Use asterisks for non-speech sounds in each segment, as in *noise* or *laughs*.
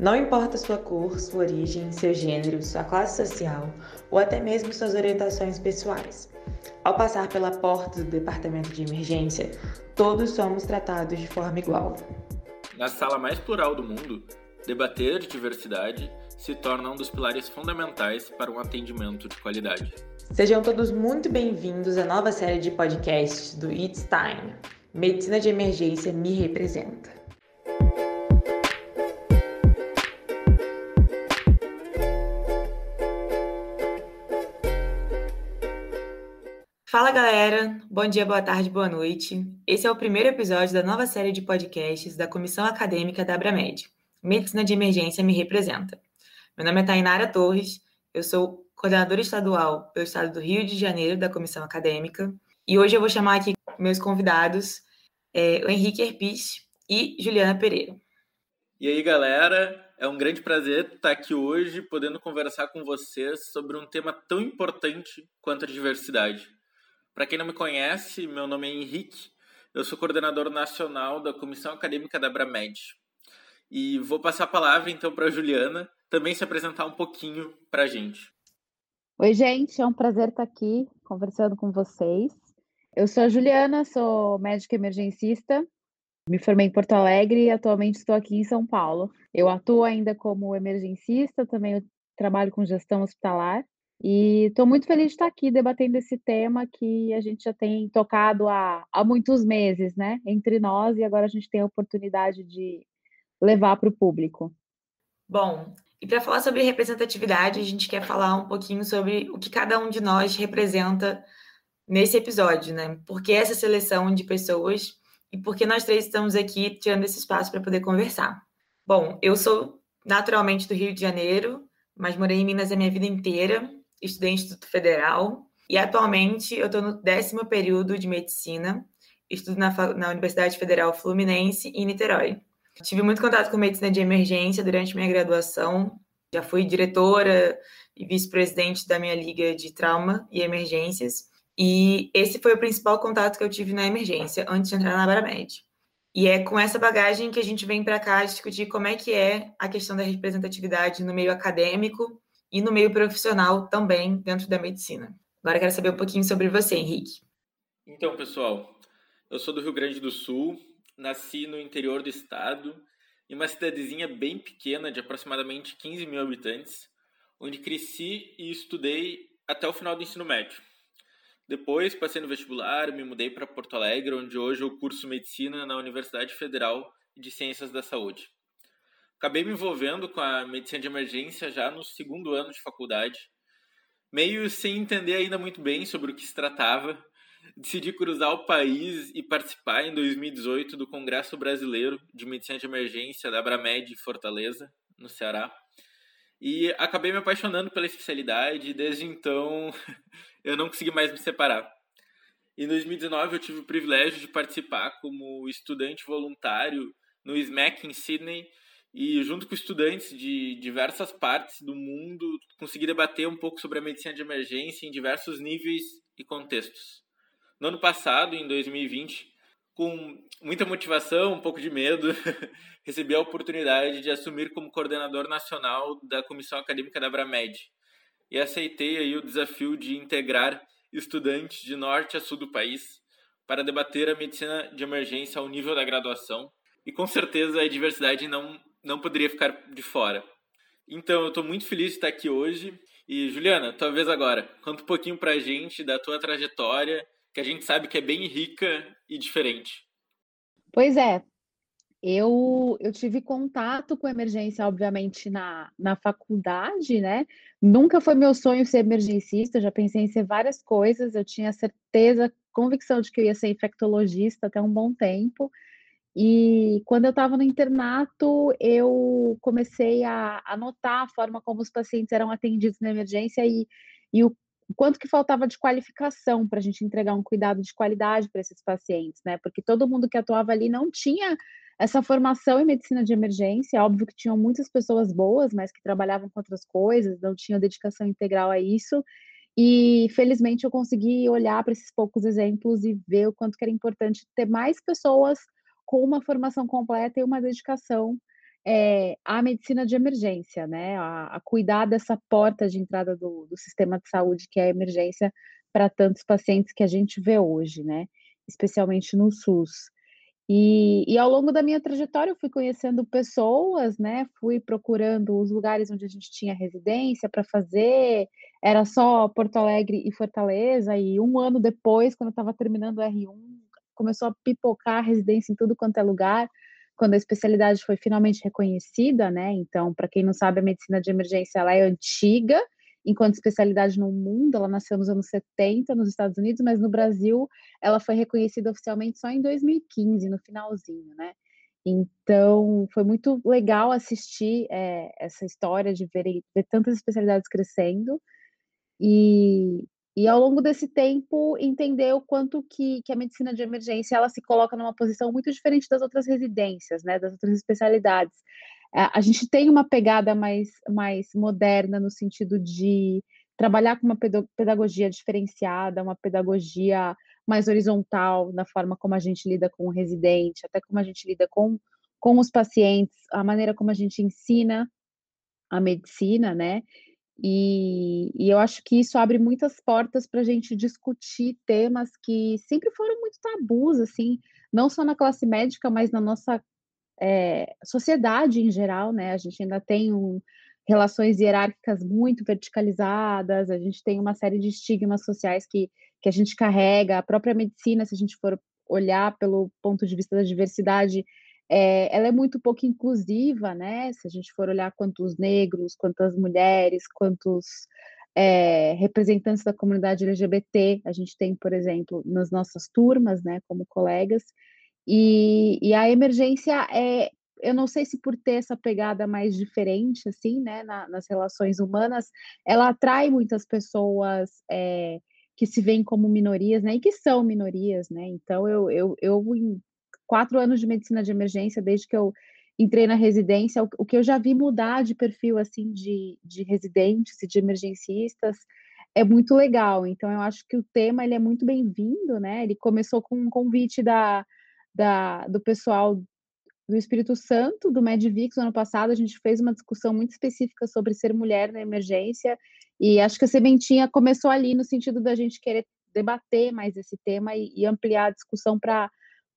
Não importa sua cor, sua origem, seu gênero, sua classe social ou até mesmo suas orientações pessoais. Ao passar pela porta do departamento de emergência, todos somos tratados de forma igual. Na sala mais plural do mundo, debater diversidade se torna um dos pilares fundamentais para um atendimento de qualidade. Sejam todos muito bem-vindos à nova série de podcasts do It's Time. Medicina de Emergência me representa. Fala galera, bom dia, boa tarde, boa noite. Esse é o primeiro episódio da nova série de podcasts da Comissão Acadêmica da Abramed. Medicina de Emergência me representa. Meu nome é Tainara Torres, eu sou coordenadora estadual pelo estado do Rio de Janeiro da Comissão Acadêmica e hoje eu vou chamar aqui meus convidados, é, o Henrique Herpich e Juliana Pereira. E aí galera, é um grande prazer estar aqui hoje podendo conversar com vocês sobre um tema tão importante quanto a diversidade para quem não me conhece, meu nome é Henrique, eu sou coordenador nacional da Comissão Acadêmica da Abramed. E vou passar a palavra então para a Juliana também se apresentar um pouquinho para a gente. Oi, gente, é um prazer estar aqui conversando com vocês. Eu sou a Juliana, sou médica emergencista, me formei em Porto Alegre e atualmente estou aqui em São Paulo. Eu atuo ainda como emergencista, também trabalho com gestão hospitalar e estou muito feliz de estar aqui debatendo esse tema que a gente já tem tocado há, há muitos meses, né? Entre nós, e agora a gente tem a oportunidade de levar para o público. Bom, e para falar sobre representatividade, a gente quer falar um pouquinho sobre o que cada um de nós representa nesse episódio, né? Por que essa seleção de pessoas e por que nós três estamos aqui tirando esse espaço para poder conversar. Bom, eu sou naturalmente do Rio de Janeiro, mas morei em Minas a minha vida inteira estudei em Instituto Federal e atualmente eu estou no décimo período de medicina, estudo na, na Universidade Federal Fluminense em Niterói. Tive muito contato com medicina de emergência durante minha graduação, já fui diretora e vice-presidente da minha liga de trauma e emergências, e esse foi o principal contato que eu tive na emergência antes de entrar na Baramed. E é com essa bagagem que a gente vem para cá discutir como é que é a questão da representatividade no meio acadêmico e no meio profissional também dentro da medicina. Agora quero saber um pouquinho sobre você, Henrique. Então, pessoal, eu sou do Rio Grande do Sul, nasci no interior do estado, em uma cidadezinha bem pequena de aproximadamente 15 mil habitantes, onde cresci e estudei até o final do ensino médio. Depois passei no vestibular, me mudei para Porto Alegre, onde hoje eu curso medicina na Universidade Federal de Ciências da Saúde acabei me envolvendo com a medicina de emergência já no segundo ano de faculdade, meio sem entender ainda muito bem sobre o que se tratava. Decidi cruzar o país e participar em 2018 do Congresso Brasileiro de Medicina de Emergência da Abramed Fortaleza, no Ceará. E acabei me apaixonando pela especialidade e desde então *laughs* eu não consegui mais me separar. Em 2019 eu tive o privilégio de participar como estudante voluntário no SMAC em Sydney e junto com estudantes de diversas partes do mundo consegui debater um pouco sobre a medicina de emergência em diversos níveis e contextos. No ano passado, em 2020, com muita motivação, um pouco de medo, *laughs* recebi a oportunidade de assumir como coordenador nacional da Comissão Acadêmica da Abramed e aceitei aí o desafio de integrar estudantes de norte a sul do país para debater a medicina de emergência ao nível da graduação. E com certeza a diversidade não não poderia ficar de fora. Então, eu estou muito feliz de estar aqui hoje. E, Juliana, tua vez agora. Conta um pouquinho para a gente da tua trajetória, que a gente sabe que é bem rica e diferente. Pois é. Eu, eu tive contato com emergência, obviamente, na, na faculdade, né? Nunca foi meu sonho ser emergencista, já pensei em ser várias coisas. Eu tinha certeza, convicção de que eu ia ser infectologista até um bom tempo. E quando eu estava no internato, eu comecei a, notar a forma como os pacientes eram atendidos na emergência e, e o quanto que faltava de qualificação para a gente entregar um cuidado de qualidade para esses pacientes, né? Porque todo mundo que atuava ali não tinha essa formação em medicina de emergência. Óbvio que tinham muitas pessoas boas, mas que trabalhavam com outras coisas, não tinham dedicação integral a isso. E felizmente eu consegui olhar para esses poucos exemplos e ver o quanto que era importante ter mais pessoas com uma formação completa e uma dedicação é, a medicina de emergência, né? A, a, cuidar dessa porta de entrada do, do sistema de saúde, que é a emergência para tantos pacientes que a gente vê hoje, né? Especialmente no SUS. E, e, ao longo da minha trajetória, eu fui conhecendo pessoas, né? Fui procurando os lugares onde a gente tinha residência para fazer. Era só Porto Alegre e Fortaleza. E um ano depois, quando eu estava terminando o R1, começou a pipocar a residência em tudo quanto é lugar. Quando a especialidade foi finalmente reconhecida, né? Então, para quem não sabe, a medicina de emergência ela é antiga, enquanto especialidade no mundo, ela nasceu nos anos 70 nos Estados Unidos, mas no Brasil ela foi reconhecida oficialmente só em 2015, no finalzinho, né? Então, foi muito legal assistir é, essa história de ver, ver tantas especialidades crescendo e, e ao longo desse tempo entender o quanto que, que a medicina de emergência ela se coloca numa posição muito diferente das outras residências, né, das outras especialidades. É, a gente tem uma pegada mais, mais moderna no sentido de trabalhar com uma pedagogia diferenciada, uma pedagogia mais horizontal na forma como a gente lida com o residente, até como a gente lida com, com os pacientes, a maneira como a gente ensina a medicina, né? E, e eu acho que isso abre muitas portas para a gente discutir temas que sempre foram muito tabus, assim, não só na classe médica, mas na nossa é, sociedade em geral, né? A gente ainda tem um, relações hierárquicas muito verticalizadas, a gente tem uma série de estigmas sociais que, que a gente carrega, a própria medicina, se a gente for olhar pelo ponto de vista da diversidade, é, ela é muito pouco inclusiva, né? Se a gente for olhar quantos negros, quantas mulheres, quantos é, representantes da comunidade LGBT a gente tem, por exemplo, nas nossas turmas, né, como colegas, e, e a emergência é, eu não sei se por ter essa pegada mais diferente, assim, né, na, nas relações humanas, ela atrai muitas pessoas é, que se veem como minorias, né, e que são minorias, né, então eu, eu, eu em quatro anos de medicina de emergência, desde que eu entrei na residência, o, o que eu já vi mudar de perfil, assim, de, de residentes e de emergencistas, é muito legal, então eu acho que o tema, ele é muito bem-vindo, né, ele começou com um convite da da, do pessoal do Espírito Santo, do Medvix, no ano passado, a gente fez uma discussão muito específica sobre ser mulher na emergência, e acho que a sementinha começou ali no sentido da gente querer debater mais esse tema e, e ampliar a discussão para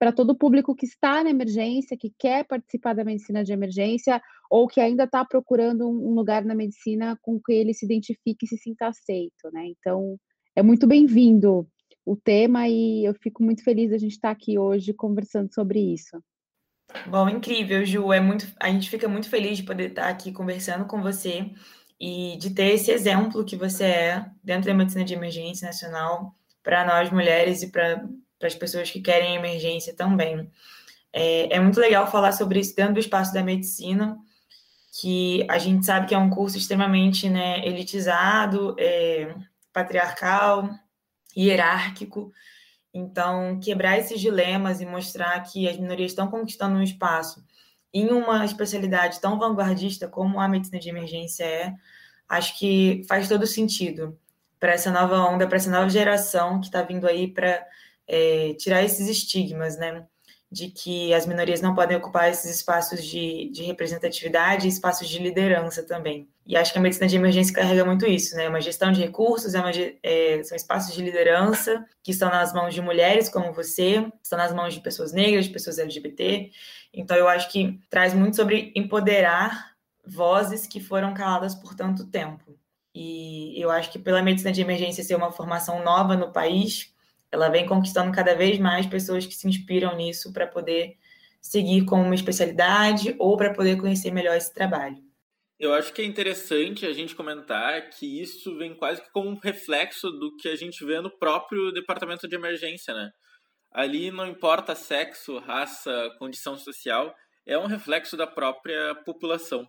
para todo o público que está na emergência, que quer participar da medicina de emergência, ou que ainda está procurando um lugar na medicina com que ele se identifique e se sinta aceito, né? Então, é muito bem-vindo o tema e eu fico muito feliz a gente estar aqui hoje conversando sobre isso. Bom, incrível, Ju. É muito, a gente fica muito feliz de poder estar aqui conversando com você e de ter esse exemplo que você é dentro da medicina de emergência nacional para nós mulheres e para as pessoas que querem emergência também. É, é muito legal falar sobre isso dentro do espaço da medicina, que a gente sabe que é um curso extremamente né, elitizado, é, patriarcal, hierárquico. Então, quebrar esses dilemas e mostrar que as minorias estão conquistando um espaço em uma especialidade tão vanguardista como a medicina de emergência é, acho que faz todo sentido para essa nova onda, para essa nova geração que está vindo aí para é, tirar esses estigmas, né? de que as minorias não podem ocupar esses espaços de, de representatividade e espaços de liderança também. E acho que a medicina de emergência carrega muito isso, né? Uma gestão de recursos, é uma, é, são espaços de liderança que estão nas mãos de mulheres como você, estão nas mãos de pessoas negras, de pessoas LGBT. Então, eu acho que traz muito sobre empoderar vozes que foram caladas por tanto tempo. E eu acho que pela medicina de emergência ser uma formação nova no país, ela vem conquistando cada vez mais pessoas que se inspiram nisso para poder seguir com uma especialidade ou para poder conhecer melhor esse trabalho. Eu acho que é interessante a gente comentar que isso vem quase que como um reflexo do que a gente vê no próprio departamento de emergência, né? Ali não importa sexo, raça, condição social, é um reflexo da própria população.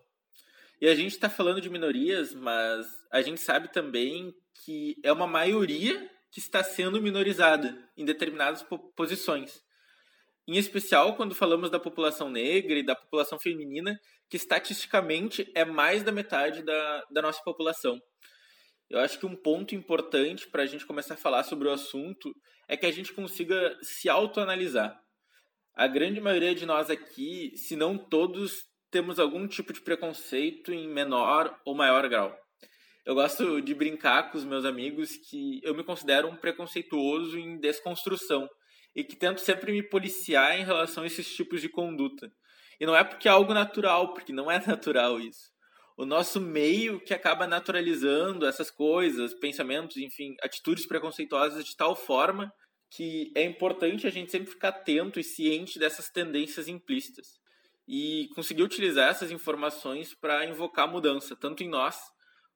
E a gente está falando de minorias, mas a gente sabe também que é uma maioria que está sendo minorizada em determinadas posições. Em especial quando falamos da população negra e da população feminina, que estatisticamente é mais da metade da, da nossa população. Eu acho que um ponto importante para a gente começar a falar sobre o assunto é que a gente consiga se autoanalisar. A grande maioria de nós aqui, se não todos, temos algum tipo de preconceito em menor ou maior grau. Eu gosto de brincar com os meus amigos que eu me considero um preconceituoso em desconstrução e que tento sempre me policiar em relação a esses tipos de conduta. E não é porque é algo natural, porque não é *laughs* natural isso. O nosso meio que acaba naturalizando essas coisas, pensamentos, enfim, atitudes preconceituosas de tal forma que é importante a gente sempre ficar atento e ciente dessas tendências implícitas e conseguir utilizar essas informações para invocar mudança, tanto em nós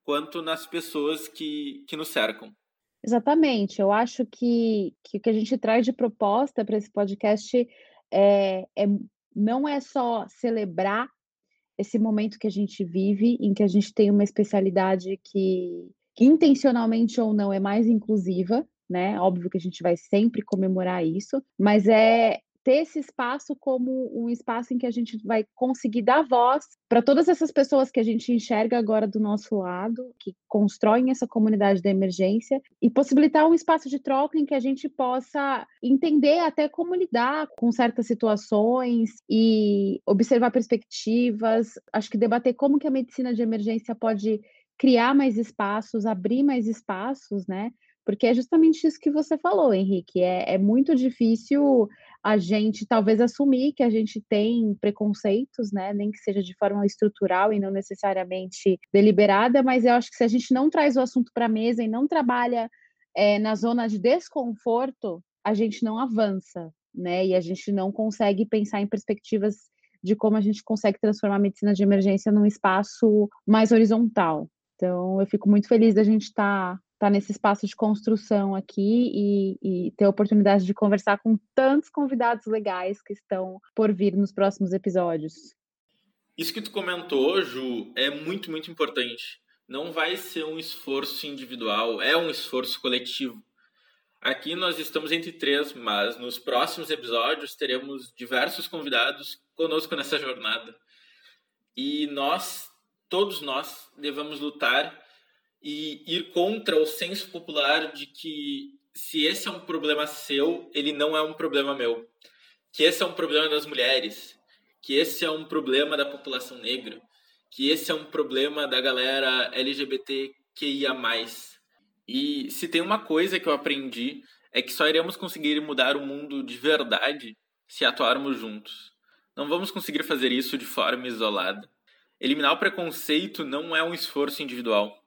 quanto nas pessoas que, que nos cercam. Exatamente. Eu acho que, que o que a gente traz de proposta para esse podcast é, é, não é só celebrar esse momento que a gente vive, em que a gente tem uma especialidade que, que intencionalmente ou não é mais inclusiva, né? Óbvio que a gente vai sempre comemorar isso, mas é ter esse espaço como um espaço em que a gente vai conseguir dar voz para todas essas pessoas que a gente enxerga agora do nosso lado, que constroem essa comunidade da emergência, e possibilitar um espaço de troca em que a gente possa entender até como lidar com certas situações e observar perspectivas. Acho que debater como que a medicina de emergência pode criar mais espaços, abrir mais espaços, né? Porque é justamente isso que você falou, Henrique. É, é muito difícil a gente talvez assumir que a gente tem preconceitos, né? Nem que seja de forma estrutural e não necessariamente deliberada, mas eu acho que se a gente não traz o assunto para a mesa e não trabalha é, na zona de desconforto, a gente não avança, né? E a gente não consegue pensar em perspectivas de como a gente consegue transformar a medicina de emergência num espaço mais horizontal. Então, eu fico muito feliz da gente estar tá estar tá nesse espaço de construção aqui e, e, ter a oportunidade de conversar com tantos convidados legais que estão por vir nos próximos episódios. Isso que tu comentou, Ju, é muito, muito importante. Não vai ser um esforço individual, é um esforço coletivo. Aqui nós estamos entre três, mas nos próximos episódios teremos diversos convidados conosco nessa jornada. E nós, todos nós, devemos lutar e ir contra o senso popular de que se esse é um problema seu, ele não é um problema meu. Que esse é um problema das mulheres, que esse é um problema da população negra, que esse é um problema da galera LGBTQIA+. E se tem uma coisa que eu aprendi é que só iremos conseguir mudar o mundo de verdade se atuarmos juntos. Não vamos conseguir fazer isso de forma isolada. Eliminar o preconceito não é um esforço individual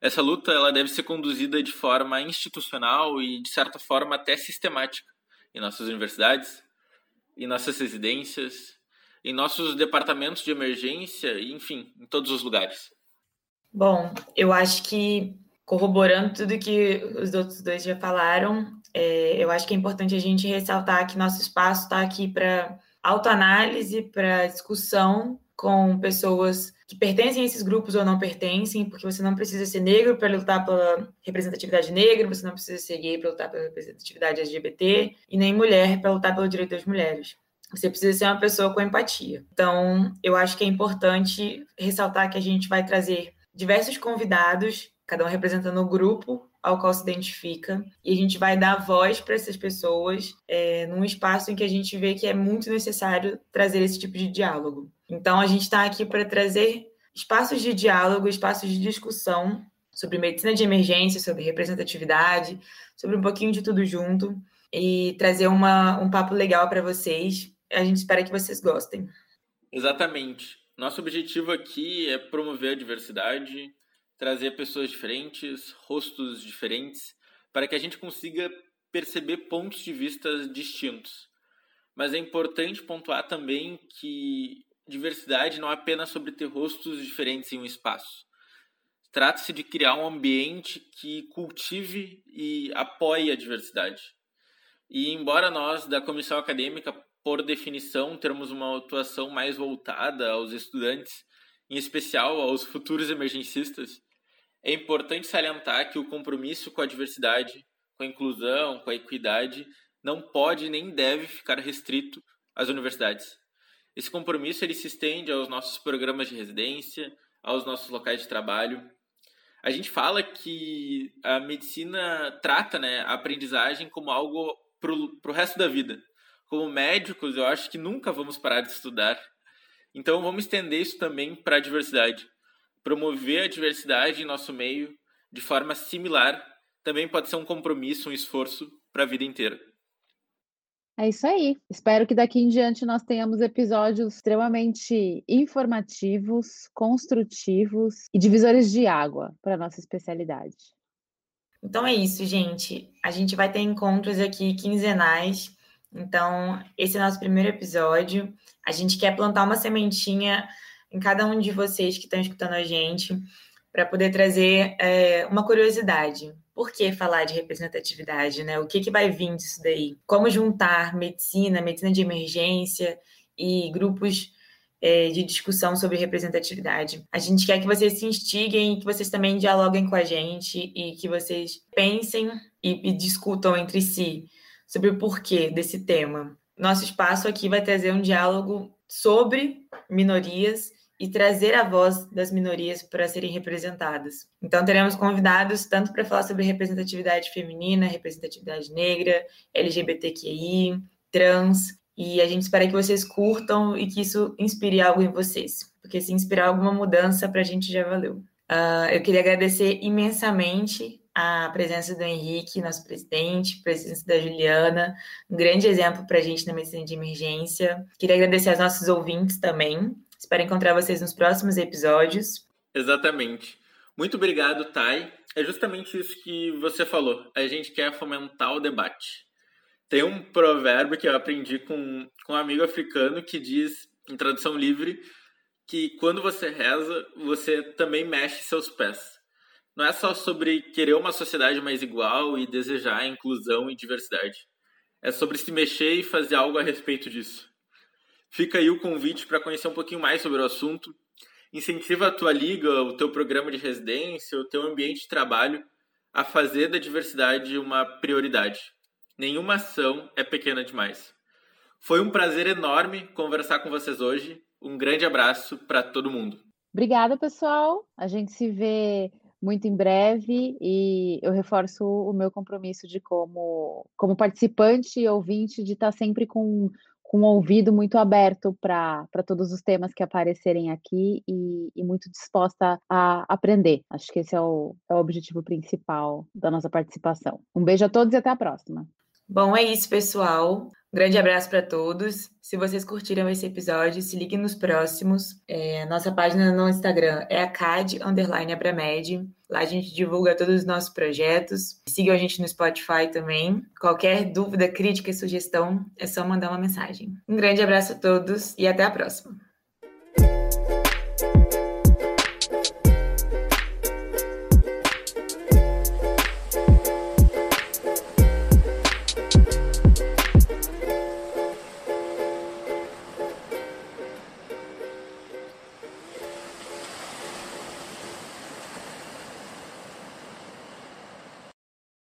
essa luta ela deve ser conduzida de forma institucional e, de certa forma, até sistemática em nossas universidades, em nossas residências, em nossos departamentos de emergência, enfim, em todos os lugares. Bom, eu acho que, corroborando tudo que os outros dois já falaram, é, eu acho que é importante a gente ressaltar que nosso espaço está aqui para autoanálise, para discussão com pessoas que pertencem a esses grupos ou não pertencem, porque você não precisa ser negro para lutar pela representatividade negra, você não precisa ser gay para lutar pela representatividade LGBT, e nem mulher para lutar pelo direito das mulheres. Você precisa ser uma pessoa com empatia. Então, eu acho que é importante ressaltar que a gente vai trazer diversos convidados, cada um representando o grupo ao qual se identifica, e a gente vai dar voz para essas pessoas é, num espaço em que a gente vê que é muito necessário trazer esse tipo de diálogo. Então, a gente está aqui para trazer espaços de diálogo, espaços de discussão sobre medicina de emergência, sobre representatividade, sobre um pouquinho de tudo junto e trazer uma, um papo legal para vocês. A gente espera que vocês gostem. Exatamente. Nosso objetivo aqui é promover a diversidade, trazer pessoas diferentes, rostos diferentes, para que a gente consiga perceber pontos de vista distintos. Mas é importante pontuar também que diversidade não é apenas sobre ter rostos diferentes em um espaço. Trata-se de criar um ambiente que cultive e apoie a diversidade. E embora nós, da comissão acadêmica, por definição, termos uma atuação mais voltada aos estudantes, em especial aos futuros emergencistas, é importante salientar que o compromisso com a diversidade, com a inclusão, com a equidade, não pode nem deve ficar restrito às universidades. Esse compromisso ele se estende aos nossos programas de residência, aos nossos locais de trabalho. A gente fala que a medicina trata né, a aprendizagem como algo para o resto da vida. Como médicos, eu acho que nunca vamos parar de estudar. Então vamos estender isso também para a diversidade. Promover a diversidade em nosso meio de forma similar também pode ser um compromisso, um esforço para a vida inteira. É isso aí. Espero que daqui em diante nós tenhamos episódios extremamente informativos, construtivos e divisores de água para a nossa especialidade. Então é isso, gente. A gente vai ter encontros aqui quinzenais. Então, esse é o nosso primeiro episódio. A gente quer plantar uma sementinha em cada um de vocês que estão escutando a gente, para poder trazer é, uma curiosidade. Por que falar de representatividade, né? O que, que vai vir disso daí? Como juntar medicina, medicina de emergência e grupos é, de discussão sobre representatividade. A gente quer que vocês se instiguem, que vocês também dialoguem com a gente e que vocês pensem e, e discutam entre si sobre o porquê desse tema. Nosso espaço aqui vai trazer um diálogo sobre minorias e trazer a voz das minorias para serem representadas. Então, teremos convidados tanto para falar sobre representatividade feminina, representatividade negra, LGBTQI, trans, e a gente espera que vocês curtam e que isso inspire algo em vocês, porque se inspirar alguma mudança, para a gente já valeu. Uh, eu queria agradecer imensamente a presença do Henrique, nosso presidente, presença da Juliana, um grande exemplo para a gente na medicina de emergência. Queria agradecer aos nossos ouvintes também, Espero encontrar vocês nos próximos episódios. Exatamente. Muito obrigado, Thay. É justamente isso que você falou. A gente quer fomentar o debate. Tem um provérbio que eu aprendi com, com um amigo africano que diz, em tradução livre, que quando você reza, você também mexe seus pés. Não é só sobre querer uma sociedade mais igual e desejar inclusão e diversidade. É sobre se mexer e fazer algo a respeito disso. Fica aí o convite para conhecer um pouquinho mais sobre o assunto. Incentiva a tua liga, o teu programa de residência, o teu ambiente de trabalho a fazer da diversidade uma prioridade. Nenhuma ação é pequena demais. Foi um prazer enorme conversar com vocês hoje. Um grande abraço para todo mundo. Obrigada, pessoal. A gente se vê muito em breve e eu reforço o meu compromisso de como, como participante e ouvinte de estar sempre com com um ouvido muito aberto para todos os temas que aparecerem aqui e, e, muito disposta a aprender. Acho que esse é o, é o objetivo principal da nossa participação. Um beijo a todos e até a próxima. Bom, é isso, pessoal. Grande abraço para todos. Se vocês curtiram esse episódio, se liguem nos próximos. É, nossa página no Instagram é a CAD Underline Abramed. Lá a gente divulga todos os nossos projetos. Sigam a gente no Spotify também. Qualquer dúvida, crítica e sugestão, é só mandar uma mensagem. Um grande abraço a todos e até a próxima.